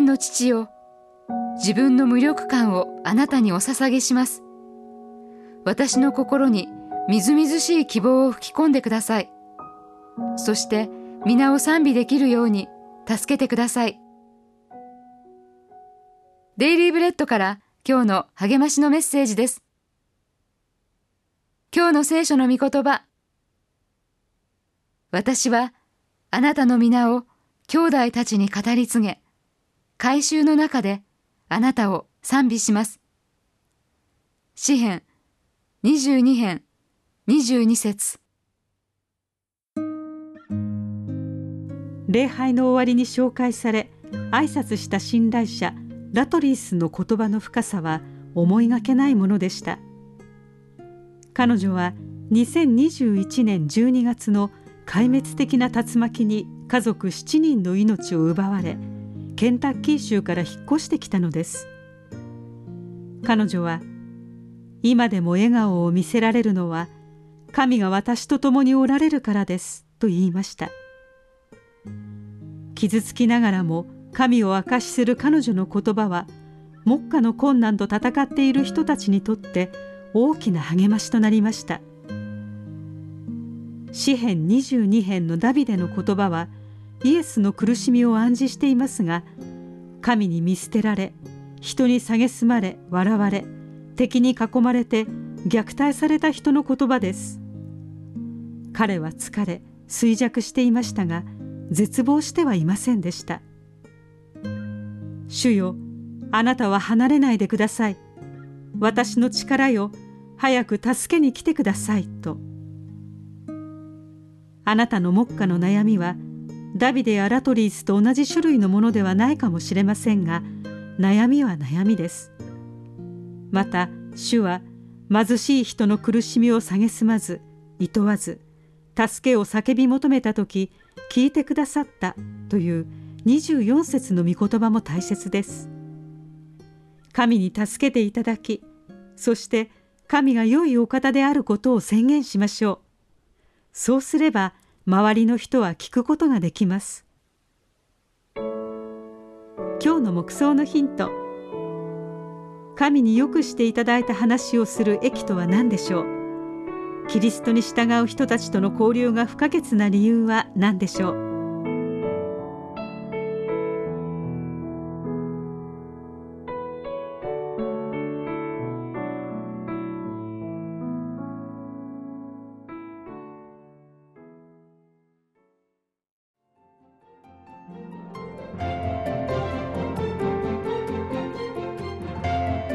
天の父よ自分の無力感をあなたにお捧げします。私の心にみずみずしい希望を吹き込んでください。そして皆を賛美できるように助けてください。デイリーブレッドから今日の励ましのメッセージです。今日の聖書の御言葉。私はあなたの皆を兄弟たちに語り継げ、改宗の中であなたを賛美します。詩編22編22節礼拝の終わりに紹介され挨拶した信頼者ラトリースの言葉の深さは思いがけないものでした彼女は2021年12月の壊滅的な竜巻に家族7人の命を奪われケンタッキー州から引っ越してきたのです。彼女は今でも笑顔を見せられるのは神が私と共におられるからですと言いました。傷つきながらも神を証しする彼女の言葉は目下の困難と戦っている人たちにとって大きな励ましとなりました。詩編22編のダビデの言葉はイエスの苦しみを暗示していますが神に見捨てられ人に蔑まれ笑われ敵に囲まれて虐待された人の言葉です。彼は疲れ衰弱していましたが絶望してはいませんでした。主よあなたは離れないでください。私の力よ早く助けに来てくださいと。あなたの目下の悩みはダビデやラトリースと同じ種類のものではないかもしれませんが悩みは悩みです。また主は貧しい人の苦しみを蔑まず厭わず助けを叫び求めた時聞いてくださったという24節の御言葉も大切です。神に助けていただきそして神が良いお方であることを宣言しましょう。そうすれば周りの人は聞くことができます。今日の目想のヒント。神によくしていただいた話をする益とは何でしょう。キリストに従う人たちとの交流が不可欠な理由は何でしょう。